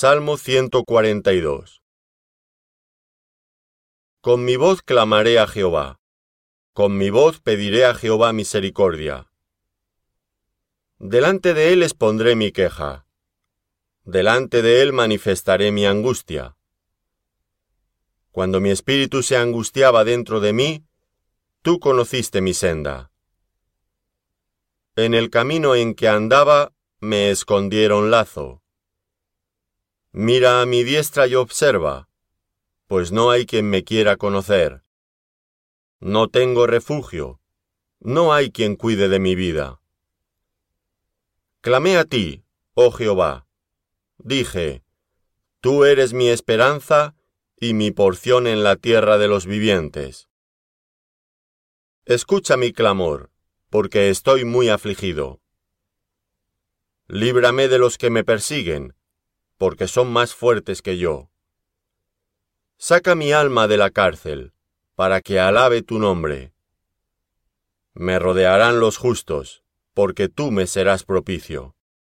Salmo 142 Con mi voz clamaré a Jehová, con mi voz pediré a Jehová misericordia. Delante de él expondré mi queja, delante de él manifestaré mi angustia. Cuando mi espíritu se angustiaba dentro de mí, tú conociste mi senda. En el camino en que andaba me escondieron lazo. Mira a mi diestra y observa, pues no hay quien me quiera conocer. No tengo refugio, no hay quien cuide de mi vida. Clamé a ti, oh Jehová. Dije, Tú eres mi esperanza y mi porción en la tierra de los vivientes. Escucha mi clamor, porque estoy muy afligido. Líbrame de los que me persiguen, porque son más fuertes que yo. Saca mi alma de la cárcel, para que alabe tu nombre. Me rodearán los justos, porque tú me serás propicio.